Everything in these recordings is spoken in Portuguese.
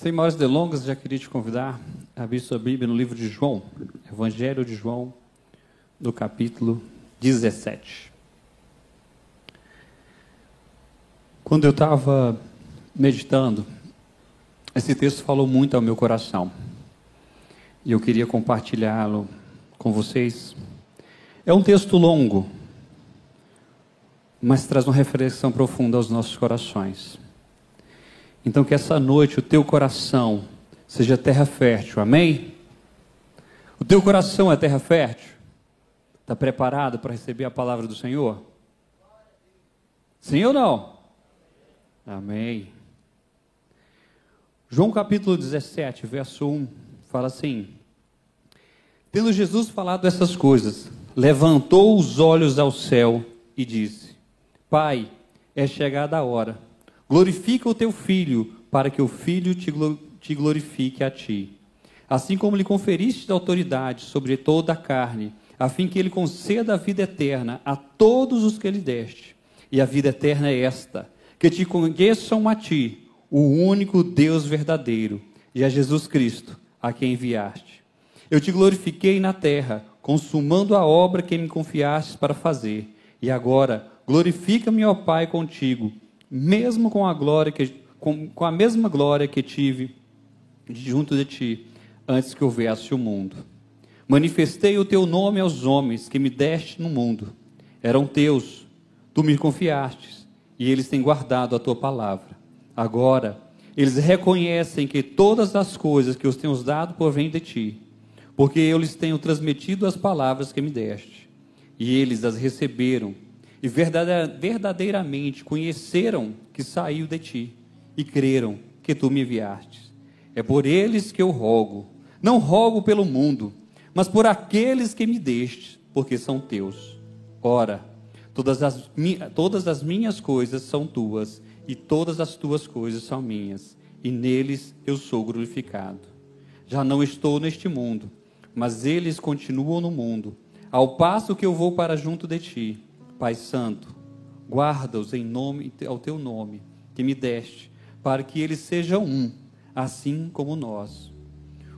Sem maiores delongas, já queria te convidar a abrir sua Bíblia no livro de João, Evangelho de João, no capítulo 17. Quando eu estava meditando, esse texto falou muito ao meu coração e eu queria compartilhá-lo com vocês. É um texto longo, mas traz uma reflexão profunda aos nossos corações. Então, que essa noite o teu coração seja terra fértil, amém? O teu coração é terra fértil? Está preparado para receber a palavra do Senhor? Sim ou não? Amém. João capítulo 17, verso 1, fala assim: Tendo Jesus falado essas coisas, levantou os olhos ao céu e disse: Pai, é chegada a hora Glorifica o teu filho, para que o filho te glorifique a ti. Assim como lhe conferiste autoridade sobre toda a carne, a fim que ele conceda a vida eterna a todos os que lhe deste. E a vida eterna é esta: que te conheçam a ti, o único Deus verdadeiro, e a Jesus Cristo, a quem enviaste. Eu te glorifiquei na terra, consumando a obra que me confiastes para fazer. E agora, glorifica-me, ó Pai, contigo mesmo com a glória que com, com a mesma glória que tive junto de ti antes que houvesse o mundo. Manifestei o teu nome aos homens que me deste no mundo. Eram teus, tu me confiastes, e eles têm guardado a tua palavra. Agora, eles reconhecem que todas as coisas que os tenho dado provêm de ti, porque eu lhes tenho transmitido as palavras que me deste, e eles as receberam e verdadeiramente conheceram que saiu de ti e creram que tu me enviaste. É por eles que eu rogo. Não rogo pelo mundo, mas por aqueles que me deste, porque são teus. Ora, todas as, todas as minhas coisas são tuas, e todas as tuas coisas são minhas, e neles eu sou glorificado. Já não estou neste mundo, mas eles continuam no mundo, ao passo que eu vou para junto de ti. Pai Santo, guarda-os em nome ao teu nome que me deste, para que eles sejam um, assim como nós.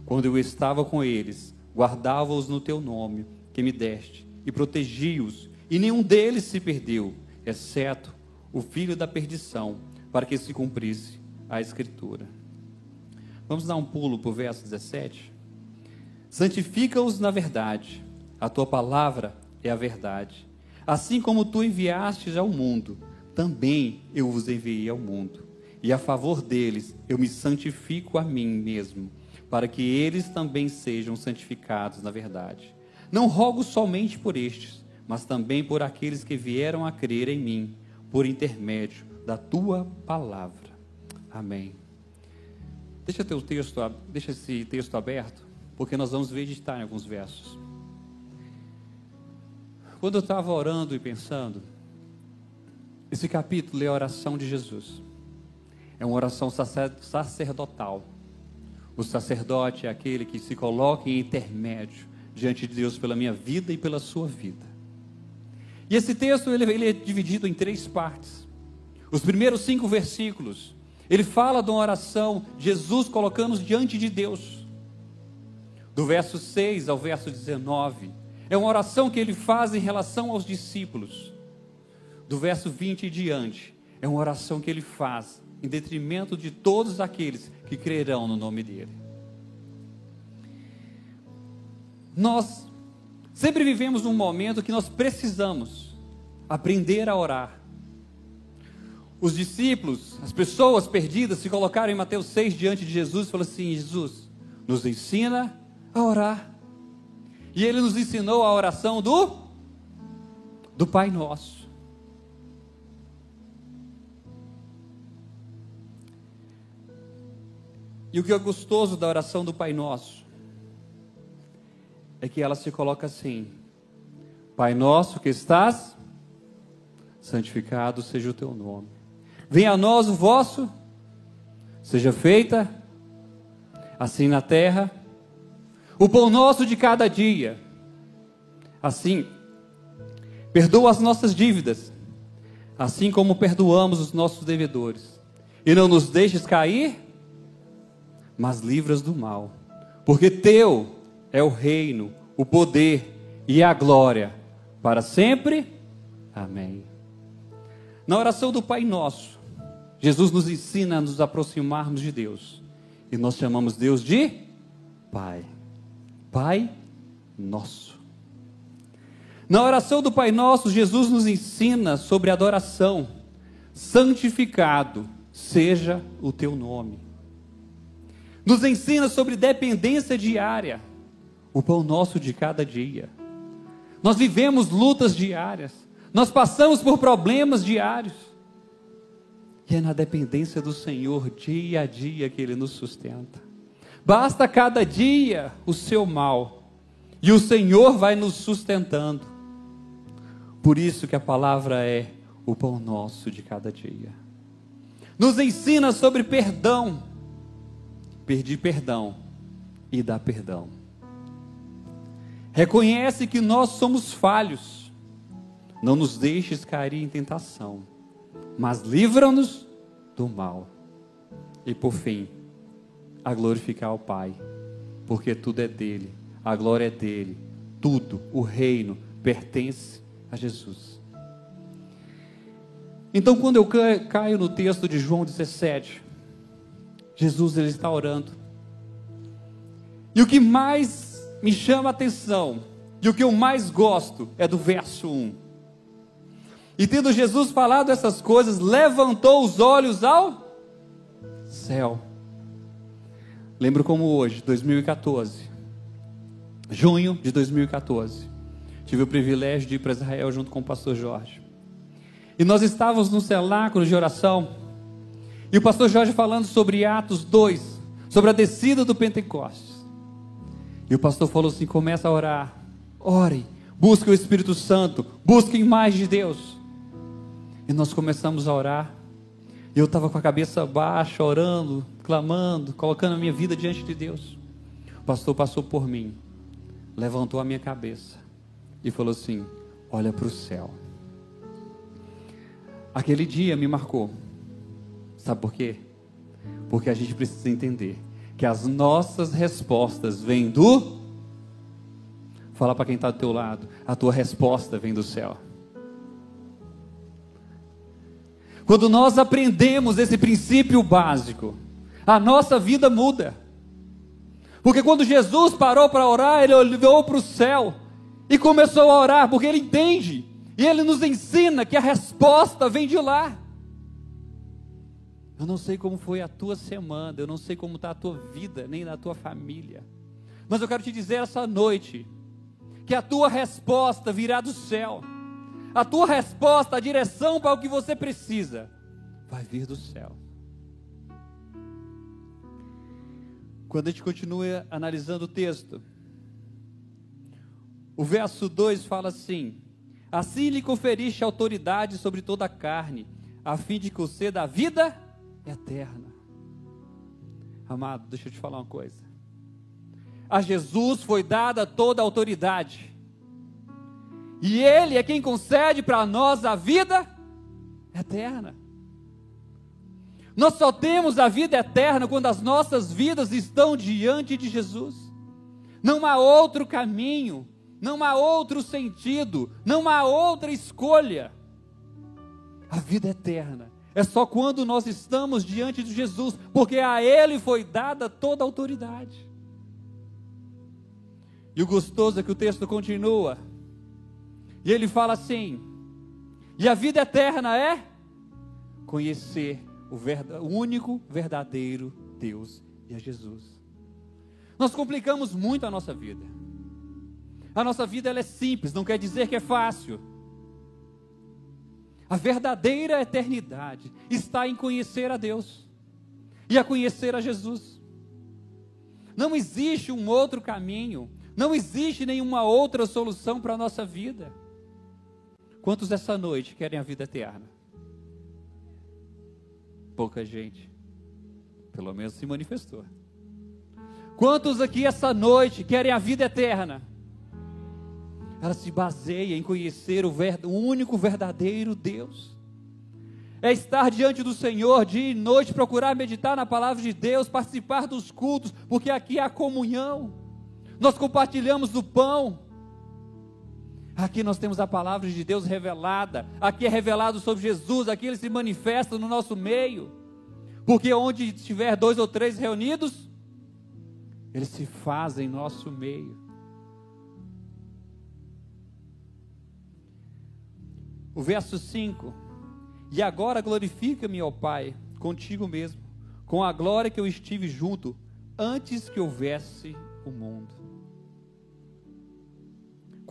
Quando eu estava com eles, guardava-os no teu nome que me deste e protegi-os, e nenhum deles se perdeu, exceto o filho da perdição, para que se cumprisse a escritura. Vamos dar um pulo para o verso 17. Santifica-os na verdade, a tua palavra é a verdade. Assim como tu enviastes ao mundo, também eu os enviei ao mundo. E a favor deles eu me santifico a mim mesmo, para que eles também sejam santificados na verdade. Não rogo somente por estes, mas também por aqueles que vieram a crer em mim, por intermédio da tua palavra. Amém. Deixa, teu texto, deixa esse texto aberto, porque nós vamos meditar em alguns versos. Quando eu estava orando e pensando, esse capítulo é a oração de Jesus. É uma oração sacerdotal. O sacerdote é aquele que se coloca em intermédio diante de Deus pela minha vida e pela sua vida. E esse texto ele, ele é dividido em três partes. Os primeiros cinco versículos, ele fala de uma oração, Jesus colocando-nos diante de Deus. Do verso 6 ao verso 19, é uma oração que ele faz em relação aos discípulos. Do verso 20 e diante, é uma oração que ele faz em detrimento de todos aqueles que crerão no nome dele. Nós sempre vivemos um momento que nós precisamos aprender a orar. Os discípulos, as pessoas perdidas, se colocaram em Mateus 6 diante de Jesus e falaram assim: Jesus, nos ensina a orar. E ele nos ensinou a oração do do Pai Nosso. E o que é gostoso da oração do Pai Nosso é que ela se coloca assim: Pai Nosso que estás, santificado seja o teu nome. Venha a nós o vosso, seja feita assim na terra o pão nosso de cada dia. Assim, perdoa as nossas dívidas, assim como perdoamos os nossos devedores. E não nos deixes cair mas livras do mal. Porque teu é o reino, o poder e a glória para sempre. Amém. Na oração do Pai Nosso, Jesus nos ensina a nos aproximarmos de Deus. E nós chamamos Deus de Pai. Pai Nosso. Na oração do Pai Nosso, Jesus nos ensina sobre adoração. Santificado seja o teu nome. Nos ensina sobre dependência diária, o pão nosso de cada dia. Nós vivemos lutas diárias, nós passamos por problemas diários. E é na dependência do Senhor, dia a dia, que Ele nos sustenta. Basta cada dia o seu mal, e o Senhor vai nos sustentando. Por isso que a palavra é o pão nosso de cada dia. Nos ensina sobre perdão, pedir perdão e dar perdão. Reconhece que nós somos falhos. Não nos deixes cair em tentação, mas livra-nos do mal. E por fim, a glorificar o Pai, porque tudo é dele, a glória é dele, tudo, o reino pertence a Jesus. Então, quando eu caio no texto de João 17, Jesus ele está orando. E o que mais me chama a atenção, e o que eu mais gosto, é do verso 1. E tendo Jesus falado essas coisas, levantou os olhos ao céu. Lembro como hoje, 2014, junho de 2014, tive o privilégio de ir para Israel junto com o pastor Jorge. E nós estávamos no cenáculo de oração, e o pastor Jorge falando sobre Atos 2, sobre a descida do Pentecostes. E o pastor falou assim: começa a orar, ore, busque o Espírito Santo, busquem mais de Deus. E nós começamos a orar. E eu estava com a cabeça baixa, orando, clamando, colocando a minha vida diante de Deus. O pastor passou por mim, levantou a minha cabeça e falou assim: Olha para o céu. Aquele dia me marcou. Sabe por quê? Porque a gente precisa entender que as nossas respostas vêm do. Fala para quem está do teu lado, a tua resposta vem do céu. Quando nós aprendemos esse princípio básico, a nossa vida muda. Porque quando Jesus parou para orar, ele olhou para o céu e começou a orar, porque ele entende e ele nos ensina que a resposta vem de lá. Eu não sei como foi a tua semana, eu não sei como está a tua vida, nem na tua família. Mas eu quero te dizer essa noite que a tua resposta virá do céu. A tua resposta, a direção para o que você precisa, vai vir do céu. Quando a gente continua analisando o texto, o verso 2 fala assim: Assim lhe conferiste autoridade sobre toda a carne, a fim de conceda a vida eterna. Amado, deixa eu te falar uma coisa. A Jesus foi dada toda a autoridade. E Ele é quem concede para nós a vida eterna. Nós só temos a vida eterna quando as nossas vidas estão diante de Jesus. Não há outro caminho não há outro sentido, não há outra escolha. A vida eterna é só quando nós estamos diante de Jesus, porque a Ele foi dada toda a autoridade. E o gostoso é que o texto continua, e ele fala assim: e a vida eterna é conhecer o, o único verdadeiro Deus e a Jesus. Nós complicamos muito a nossa vida. A nossa vida ela é simples, não quer dizer que é fácil. A verdadeira eternidade está em conhecer a Deus e a conhecer a Jesus. Não existe um outro caminho, não existe nenhuma outra solução para a nossa vida. Quantos essa noite querem a vida eterna? Pouca gente, pelo menos se manifestou. Quantos aqui essa noite querem a vida eterna? ela se baseia em conhecer o, ver, o único verdadeiro Deus. é estar diante do Senhor dia e noite, procurar meditar na palavra de Deus, participar dos cultos, porque aqui há comunhão. Nós compartilhamos do pão. Aqui nós temos a palavra de Deus revelada. Aqui é revelado sobre Jesus, aqui ele se manifesta no nosso meio. Porque onde estiver dois ou três reunidos, ele se faz em nosso meio. O verso 5: E agora glorifica-me, ó Pai, contigo mesmo, com a glória que eu estive junto antes que houvesse o mundo.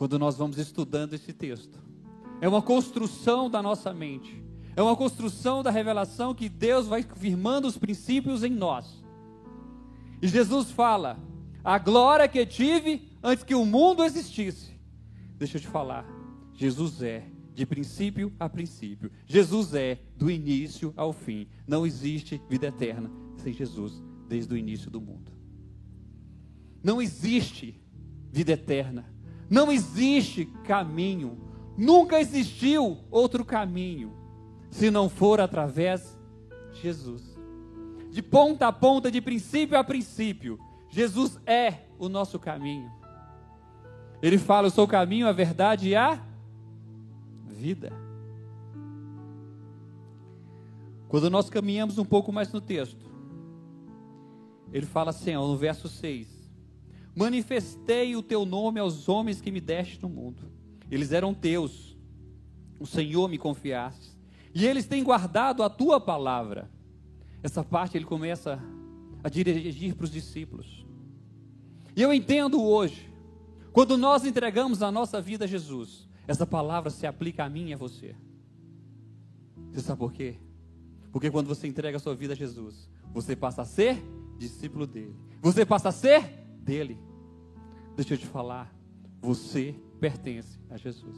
Quando nós vamos estudando esse texto, é uma construção da nossa mente, é uma construção da revelação que Deus vai firmando os princípios em nós. E Jesus fala: a glória que tive antes que o mundo existisse. Deixa eu te falar, Jesus é de princípio a princípio. Jesus é do início ao fim. Não existe vida eterna sem Jesus desde o início do mundo. Não existe vida eterna. Não existe caminho. Nunca existiu outro caminho se não for através de Jesus. De ponta a ponta, de princípio a princípio, Jesus é o nosso caminho. Ele fala: Eu sou o caminho, a verdade e a vida. Quando nós caminhamos um pouco mais no texto, ele fala assim, ó, no verso 6: Manifestei o teu nome aos homens que me deste no mundo. Eles eram teus, o Senhor me confiaste, e eles têm guardado a tua palavra. Essa parte ele começa a dirigir para os discípulos. E eu entendo hoje, quando nós entregamos a nossa vida a Jesus, essa palavra se aplica a mim e a você. Você sabe por quê? Porque quando você entrega a sua vida a Jesus, você passa a ser discípulo dele. Você passa a ser dele. Deixa eu te falar, você pertence a Jesus.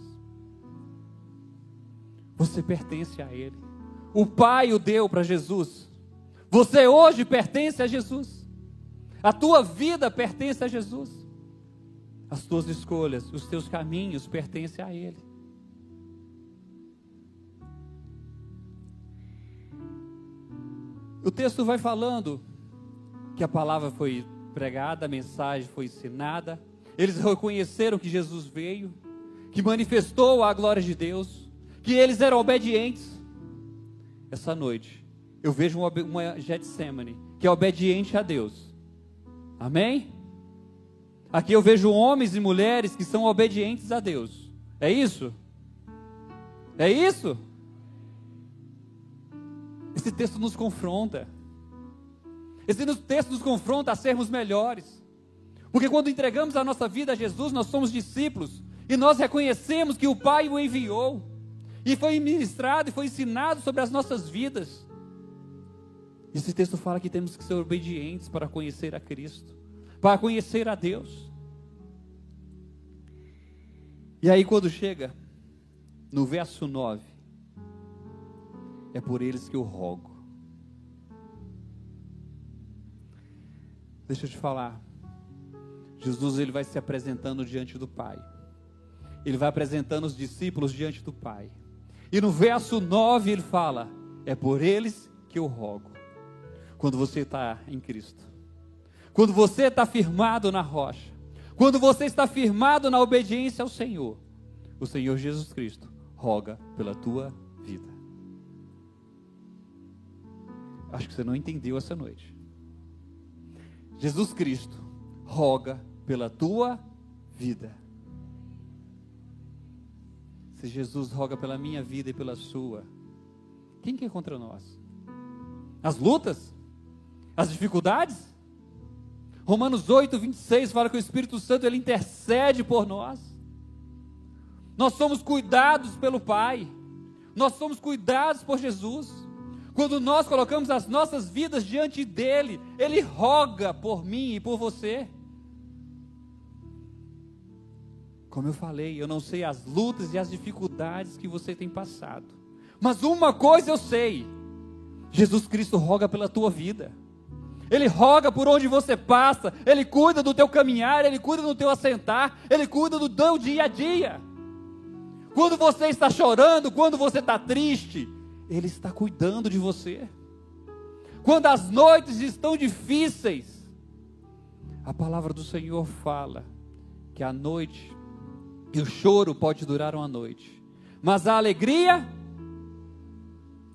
Você pertence a ele. O Pai o deu para Jesus. Você hoje pertence a Jesus. A tua vida pertence a Jesus. As tuas escolhas, os teus caminhos pertencem a Ele. O texto vai falando que a palavra foi pregada, a mensagem foi ensinada, eles reconheceram que Jesus veio, que manifestou a glória de Deus, que eles eram obedientes. Essa noite, eu vejo uma, uma Getsemane que é obediente a Deus. Amém? Aqui eu vejo homens e mulheres que são obedientes a Deus. É isso? É isso? Esse texto nos confronta. Esse texto nos confronta a sermos melhores. Porque quando entregamos a nossa vida a Jesus, nós somos discípulos. E nós reconhecemos que o Pai o enviou. E foi ministrado e foi ensinado sobre as nossas vidas. Esse texto fala que temos que ser obedientes para conhecer a Cristo para conhecer a Deus. E aí, quando chega no verso 9, é por eles que eu rogo. Deixa eu te falar. Jesus ele vai se apresentando diante do Pai. Ele vai apresentando os discípulos diante do Pai. E no verso 9 ele fala: É por eles que eu rogo. Quando você está em Cristo. Quando você está firmado na rocha, quando você está firmado na obediência ao Senhor, o Senhor Jesus Cristo roga pela tua vida. Acho que você não entendeu essa noite. Jesus Cristo roga pela tua vida. Se Jesus roga pela minha vida e pela sua, quem que é contra nós? As lutas? As dificuldades? Romanos 8, 26 fala que o Espírito Santo ele intercede por nós. Nós somos cuidados pelo Pai. Nós somos cuidados por Jesus. Quando nós colocamos as nossas vidas diante dele, ele roga por mim e por você. Como eu falei, eu não sei as lutas e as dificuldades que você tem passado. Mas uma coisa eu sei: Jesus Cristo roga pela tua vida. Ele roga por onde você passa, Ele cuida do teu caminhar, Ele cuida do teu assentar, Ele cuida do teu dia a dia. Quando você está chorando, quando você está triste, Ele está cuidando de você. Quando as noites estão difíceis, a palavra do Senhor fala que a noite e o choro pode durar uma noite, mas a alegria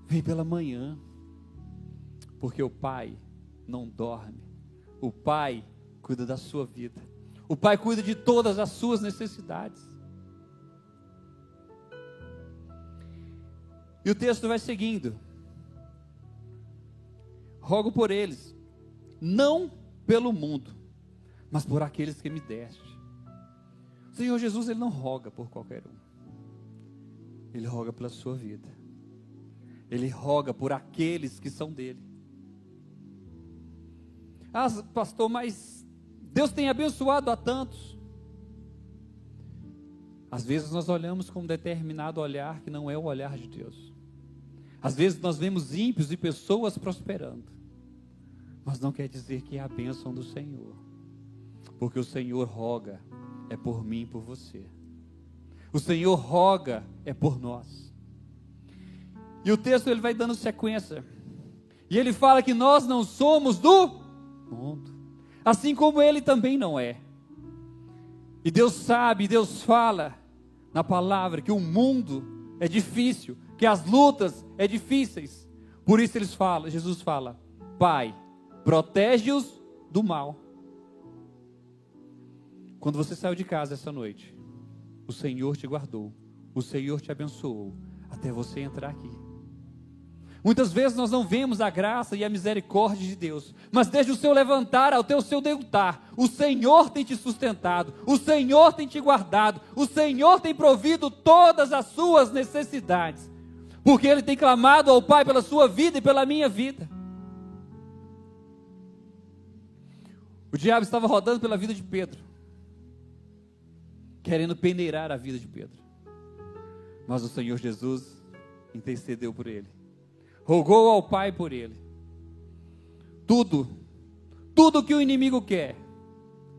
vem pela manhã, porque o Pai não dorme, o Pai cuida da sua vida, o Pai cuida de todas as suas necessidades. E o texto vai seguindo. Rogo por eles, não pelo mundo, mas por aqueles que me deste. O Senhor Jesus, Ele não roga por qualquer um. Ele roga pela sua vida. Ele roga por aqueles que são dele. Ah, pastor, mas Deus tem abençoado a tantos. Às vezes nós olhamos com um determinado olhar que não é o olhar de Deus. Às vezes nós vemos ímpios e pessoas prosperando. Mas não quer dizer que é a bênção do Senhor. Porque o Senhor roga é por mim e por você. O Senhor roga é por nós. E o texto ele vai dando sequência. E ele fala que nós não somos do mundo, assim como ele também não é. E Deus sabe, Deus fala na palavra que o mundo é difícil, que as lutas é difíceis. Por isso eles falam, Jesus fala: Pai, protege-os do mal. Quando você saiu de casa essa noite, o Senhor te guardou, o Senhor te abençoou até você entrar aqui. Muitas vezes nós não vemos a graça e a misericórdia de Deus, mas desde o seu levantar ao teu seu deitar, o Senhor tem te sustentado, o Senhor tem te guardado, o Senhor tem provido todas as suas necessidades, porque Ele tem clamado ao Pai pela sua vida e pela minha vida. O diabo estava rodando pela vida de Pedro, querendo peneirar a vida de Pedro. Mas o Senhor Jesus intercedeu por ele, rogou ao Pai por ele. Tudo, tudo que o inimigo quer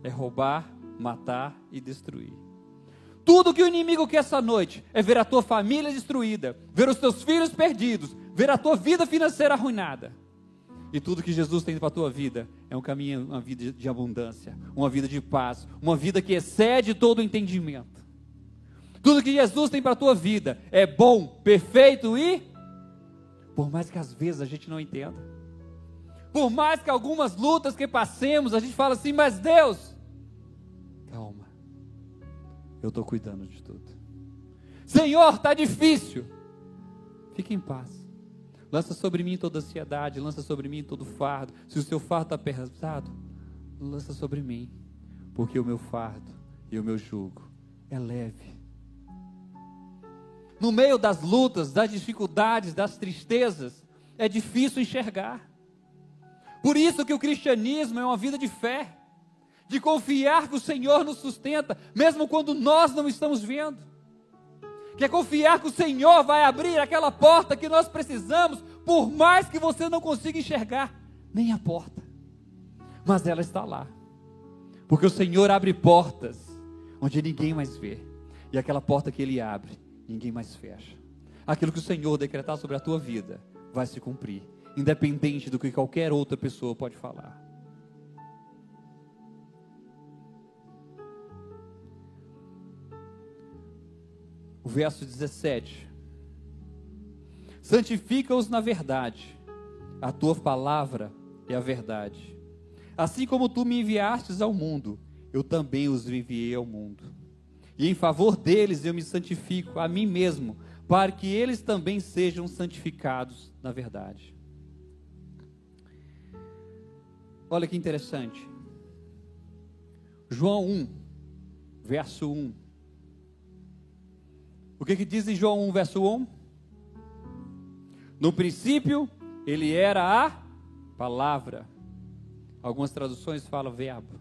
é roubar, matar e destruir. Tudo que o inimigo quer essa noite é ver a tua família destruída, ver os teus filhos perdidos, ver a tua vida financeira arruinada. E tudo que Jesus tem para a tua vida é um caminho, uma vida de abundância, uma vida de paz, uma vida que excede todo o entendimento. Tudo que Jesus tem para a tua vida é bom, perfeito e por mais que às vezes a gente não entenda. Por mais que algumas lutas que passemos, a gente fala assim, mas Deus. Eu estou cuidando de tudo. Senhor, está difícil. Fique em paz. Lança sobre mim toda ansiedade, lança sobre mim todo fardo. Se o seu fardo está pesado, lança sobre mim, porque o meu fardo e o meu jugo é leve. No meio das lutas, das dificuldades, das tristezas, é difícil enxergar. Por isso que o cristianismo é uma vida de fé, de confiar que o Senhor nos sustenta, mesmo quando nós não estamos vendo que é confiar que o Senhor vai abrir aquela porta que nós precisamos, por mais que você não consiga enxergar nem a porta, mas ela está lá, porque o Senhor abre portas onde ninguém mais vê, e aquela porta que Ele abre, ninguém mais fecha. Aquilo que o Senhor decretar sobre a tua vida vai se cumprir, independente do que qualquer outra pessoa pode falar. O verso 17. Santifica-os na verdade, a tua palavra é a verdade. Assim como tu me enviastes ao mundo, eu também os enviei ao mundo. E em favor deles eu me santifico a mim mesmo, para que eles também sejam santificados na verdade. Olha que interessante. João 1, verso 1. Que, que diz em João 1, verso 1? No princípio, ele era a palavra. Algumas traduções falam verbo.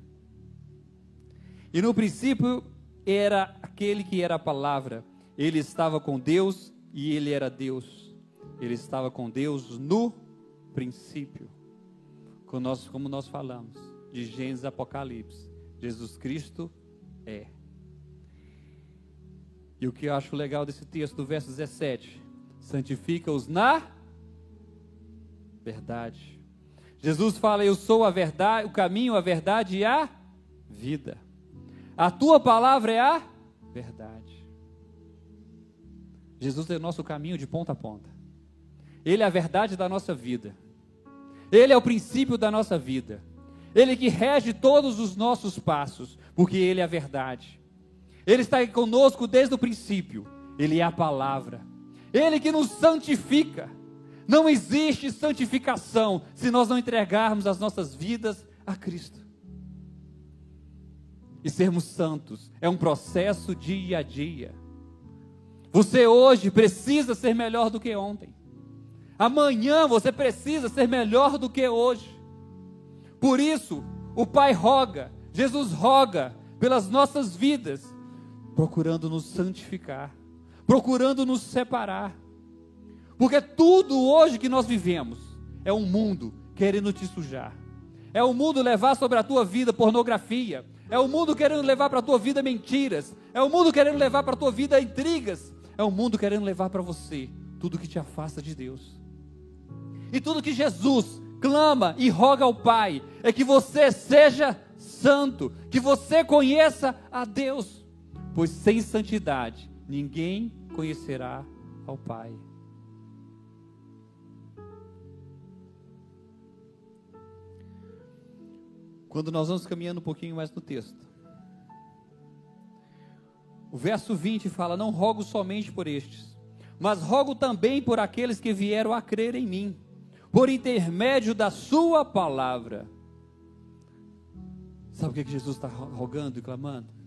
E no princípio era aquele que era a palavra. Ele estava com Deus e ele era Deus. Ele estava com Deus no princípio. Como nós, como nós falamos, de Gênesis Apocalipse. Jesus Cristo é. E o que eu acho legal desse texto, do verso 17, santifica-os na verdade. Jesus fala: Eu sou a verdade, o caminho, a verdade e a vida. A tua palavra é a verdade. Jesus é o nosso caminho de ponta a ponta. Ele é a verdade da nossa vida. Ele é o princípio da nossa vida. Ele que rege todos os nossos passos, porque Ele é a verdade. Ele está conosco desde o princípio. Ele é a palavra. Ele que nos santifica. Não existe santificação se nós não entregarmos as nossas vidas a Cristo. E sermos santos é um processo dia a dia. Você hoje precisa ser melhor do que ontem. Amanhã você precisa ser melhor do que hoje. Por isso, o Pai roga, Jesus roga pelas nossas vidas, procurando nos santificar, procurando nos separar. Porque tudo hoje que nós vivemos é um mundo querendo te sujar. É o mundo levar sobre a tua vida pornografia. É o mundo querendo levar para a tua vida mentiras. É o mundo querendo levar para a tua vida intrigas. É o mundo querendo levar para você tudo que te afasta de Deus. E tudo que Jesus clama e roga ao Pai é que você seja santo, que você conheça a Deus, pois sem santidade ninguém conhecerá ao Pai. Quando nós vamos caminhando um pouquinho mais no texto, o verso 20 fala: Não rogo somente por estes, mas rogo também por aqueles que vieram a crer em mim por intermédio da Sua palavra. Sabe o que, Jesus está rogando e clamando?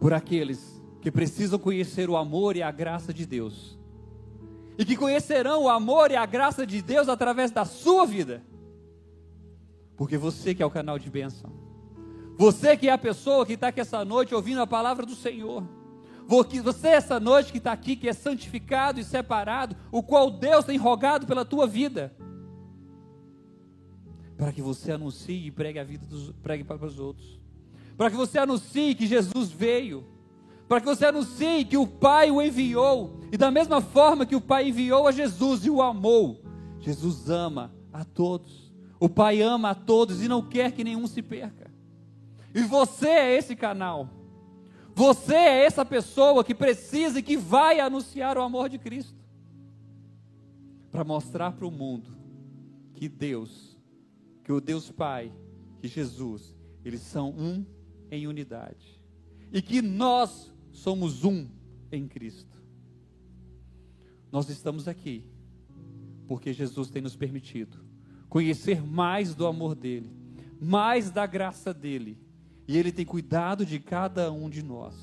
Por aqueles que precisam conhecer o amor e a graça de Deus, e que conhecerão o amor e a graça de Deus através da sua vida, porque você que é o canal de bênção, você que é a pessoa que está aqui essa noite ouvindo a palavra do Senhor. Você essa noite que está aqui, que é santificado e separado, o qual Deus tem rogado pela tua vida, para que você anuncie e pregue a vida dos, pregue para os outros, para que você anuncie que Jesus veio, para que você anuncie que o Pai o enviou, e da mesma forma que o Pai enviou a Jesus e o amou, Jesus ama a todos, o Pai ama a todos e não quer que nenhum se perca, e você é esse canal. Você é essa pessoa que precisa e que vai anunciar o amor de Cristo. Para mostrar para o mundo que Deus, que o Deus Pai, que Jesus, eles são um em unidade e que nós somos um em Cristo. Nós estamos aqui porque Jesus tem nos permitido conhecer mais do amor dele, mais da graça dele e Ele tem cuidado de cada um de nós.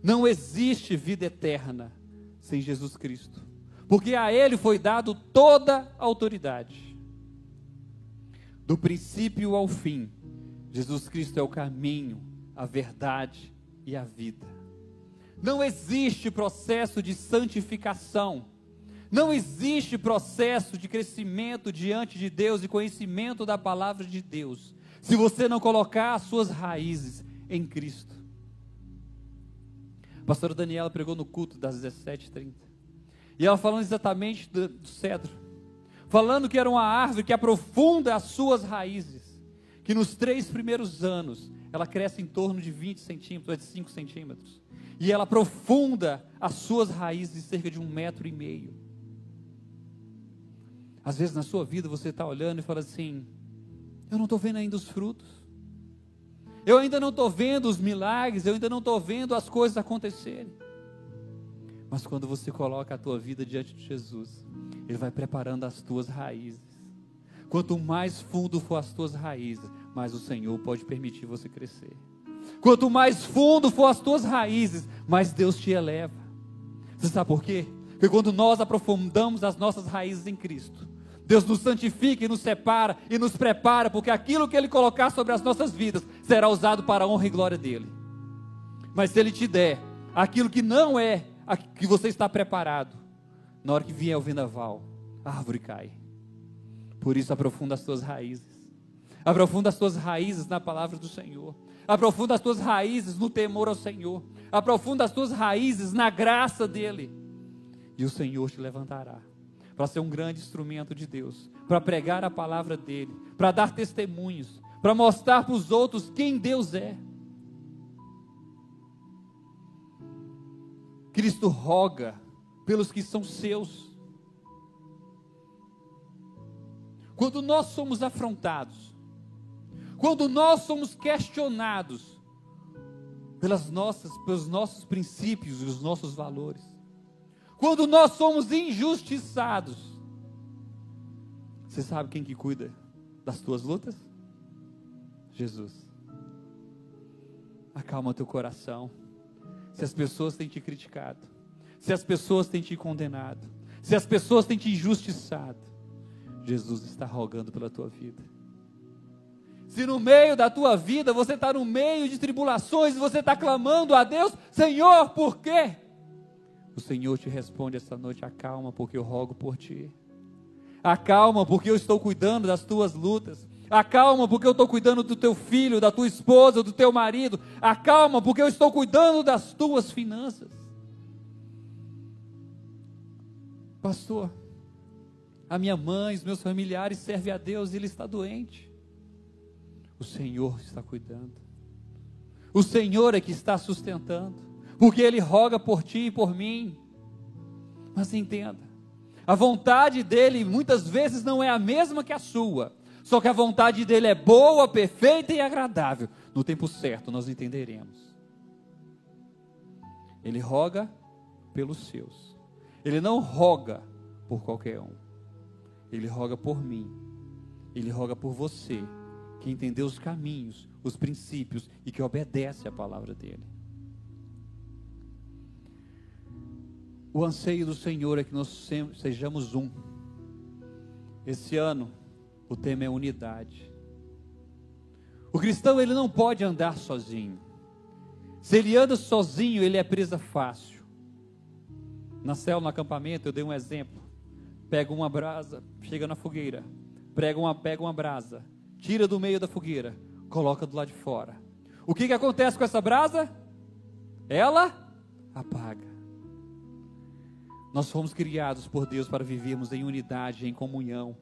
Não existe vida eterna sem Jesus Cristo, porque a Ele foi dado toda a autoridade. Do princípio ao fim, Jesus Cristo é o caminho, a verdade e a vida. Não existe processo de santificação, não existe processo de crescimento diante de Deus e conhecimento da palavra de Deus se você não colocar as suas raízes em Cristo. A pastora Daniela pregou no culto das 17h30. E ela falando exatamente do, do cedro. Falando que era uma árvore que aprofunda as suas raízes. Que nos três primeiros anos ela cresce em torno de 20 centímetros, de 5 centímetros. E ela aprofunda as suas raízes em cerca de um metro e meio. Às vezes na sua vida você está olhando e fala assim: eu não estou vendo ainda os frutos. Eu ainda não estou vendo os milagres, eu ainda não estou vendo as coisas acontecerem. Mas quando você coloca a tua vida diante de Jesus, Ele vai preparando as tuas raízes. Quanto mais fundo for as tuas raízes, mais o Senhor pode permitir você crescer. Quanto mais fundo for as tuas raízes, mais Deus te eleva. Você sabe por quê? Porque quando nós aprofundamos as nossas raízes em Cristo, Deus nos santifica e nos separa e nos prepara, porque aquilo que Ele colocar sobre as nossas vidas será usado para a honra e glória dEle. Mas se Ele te der aquilo que não é que você está preparado, na hora que vier o vendaval, a árvore cai. Por isso, aprofunda as tuas raízes. Aprofunda as tuas raízes na palavra do Senhor. Aprofunda as tuas raízes no temor ao Senhor. Aprofunda as tuas raízes na graça dEle. E o Senhor te levantará para ser um grande instrumento de Deus, para pregar a palavra dele, para dar testemunhos, para mostrar para os outros quem Deus é. Cristo roga pelos que são seus. Quando nós somos afrontados, quando nós somos questionados pelas nossas, pelos nossos princípios e os nossos valores, quando nós somos injustiçados, você sabe quem que cuida das tuas lutas? Jesus. Acalma teu coração. Se as pessoas têm te criticado, se as pessoas têm te condenado, se as pessoas têm te injustiçado, Jesus está rogando pela tua vida. Se no meio da tua vida você está no meio de tribulações e você está clamando a Deus, Senhor, por quê? O Senhor te responde essa noite: acalma, porque eu rogo por ti. Acalma, porque eu estou cuidando das tuas lutas. Acalma, porque eu estou cuidando do teu filho, da tua esposa, do teu marido. Acalma, porque eu estou cuidando das tuas finanças. Pastor, a minha mãe, os meus familiares servem a Deus e ele está doente. O Senhor está cuidando. O Senhor é que está sustentando. Porque Ele roga por ti e por mim. Mas entenda, a vontade dele muitas vezes não é a mesma que a sua. Só que a vontade dele é boa, perfeita e agradável. No tempo certo nós entenderemos. Ele roga pelos seus. Ele não roga por qualquer um. Ele roga por mim. Ele roga por você, que entendeu os caminhos, os princípios e que obedece à palavra dele. O anseio do Senhor é que nós sejamos um. Esse ano, o tema é unidade. O cristão ele não pode andar sozinho. Se ele anda sozinho, ele é presa fácil. Na célula, no acampamento, eu dei um exemplo. Pega uma brasa, chega na fogueira, pega uma, pega uma brasa, tira do meio da fogueira, coloca do lado de fora. O que, que acontece com essa brasa? Ela apaga. Nós fomos criados por Deus para vivermos em unidade, em comunhão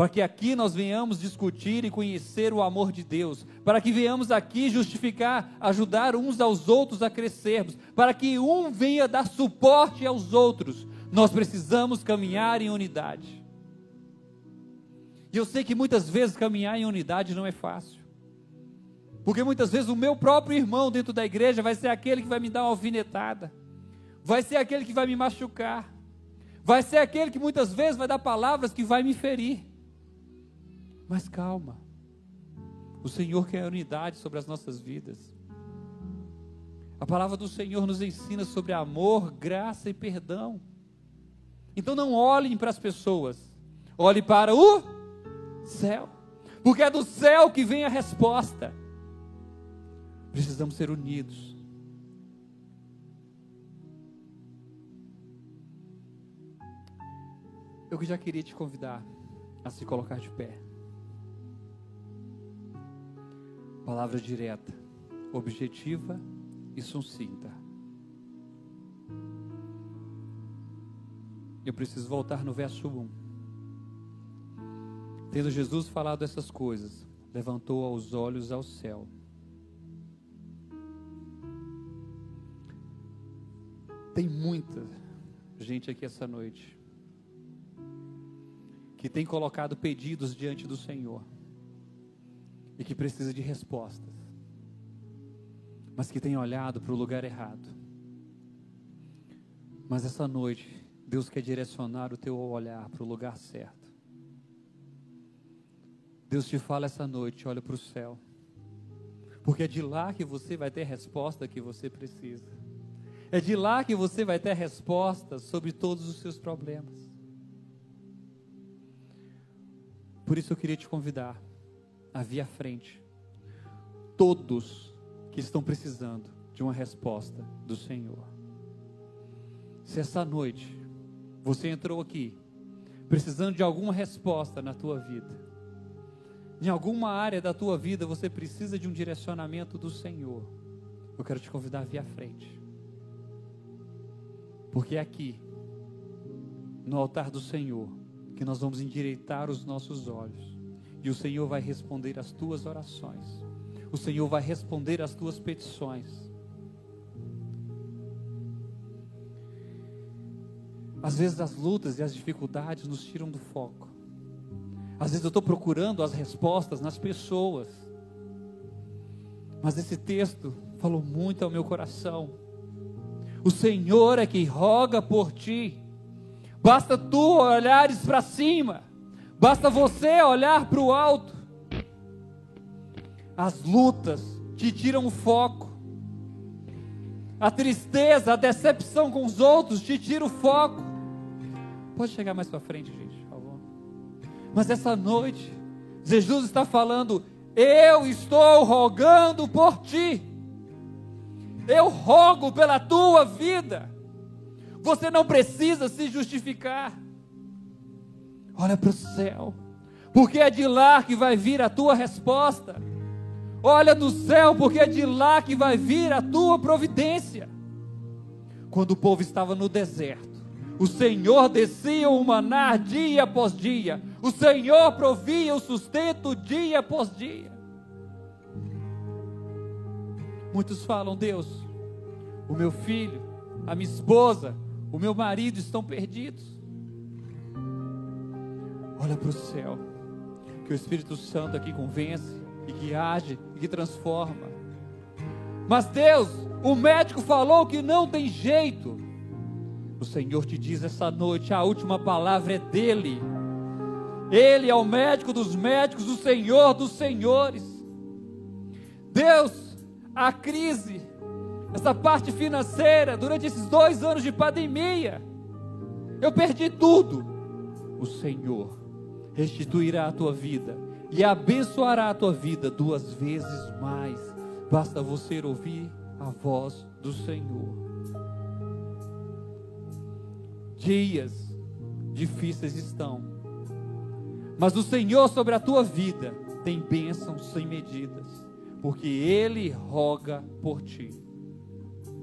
para que aqui nós venhamos discutir e conhecer o amor de Deus, para que venhamos aqui justificar, ajudar uns aos outros a crescermos, para que um venha dar suporte aos outros, nós precisamos caminhar em unidade. E eu sei que muitas vezes caminhar em unidade não é fácil. Porque muitas vezes o meu próprio irmão dentro da igreja vai ser aquele que vai me dar uma alfinetada, vai ser aquele que vai me machucar, vai ser aquele que muitas vezes vai dar palavras que vai me ferir. Mas calma. O Senhor quer unidade sobre as nossas vidas. A palavra do Senhor nos ensina sobre amor, graça e perdão. Então não olhem para as pessoas, olhe para o céu, porque é do céu que vem a resposta. Precisamos ser unidos. Eu já queria te convidar a se colocar de pé. Palavra direta, objetiva e sucinta. Eu preciso voltar no verso 1. Tendo Jesus falado essas coisas, levantou os olhos ao céu. Tem muita gente aqui essa noite que tem colocado pedidos diante do Senhor e que precisa de respostas, mas que tem olhado para o lugar errado. Mas essa noite, Deus quer direcionar o teu olhar para o lugar certo. Deus te fala essa noite, olha para o céu. Porque é de lá que você vai ter a resposta que você precisa. É de lá que você vai ter a resposta sobre todos os seus problemas. Por isso eu queria te convidar havia à frente todos que estão precisando de uma resposta do Senhor. Se essa noite você entrou aqui precisando de alguma resposta na tua vida, em alguma área da tua vida você precisa de um direcionamento do Senhor, eu quero te convidar a vir à frente. Porque aqui no altar do Senhor que nós vamos endireitar os nossos olhos e o Senhor vai responder às tuas orações. O Senhor vai responder às tuas petições. Às vezes as lutas e as dificuldades nos tiram do foco. Às vezes eu estou procurando as respostas nas pessoas. Mas esse texto falou muito ao meu coração. O Senhor é que roga por ti. Basta tu olhares para cima. Basta você olhar para o alto. As lutas te tiram o foco. A tristeza, a decepção com os outros te tira o foco. Pode chegar mais para frente, gente, por favor. Mas essa noite, Jesus está falando: Eu estou rogando por ti. Eu rogo pela tua vida. Você não precisa se justificar. Olha para o céu, porque é de lá que vai vir a tua resposta. Olha do céu, porque é de lá que vai vir a tua providência. Quando o povo estava no deserto, o Senhor descia o maná dia após dia, o Senhor provia o sustento dia após dia. Muitos falam, Deus, o meu filho, a minha esposa, o meu marido estão perdidos. Olha para o céu, que o Espírito Santo aqui convence, e que age, e que transforma. Mas Deus, o médico falou que não tem jeito. O Senhor te diz essa noite: a última palavra é dele. Ele é o médico dos médicos, o Senhor dos senhores. Deus, a crise, essa parte financeira, durante esses dois anos de pandemia, eu perdi tudo. O Senhor restituirá a tua vida e abençoará a tua vida duas vezes mais. Basta você ouvir a voz do Senhor. Dias difíceis estão, mas o Senhor sobre a tua vida tem bênçãos sem medidas, porque Ele roga por ti.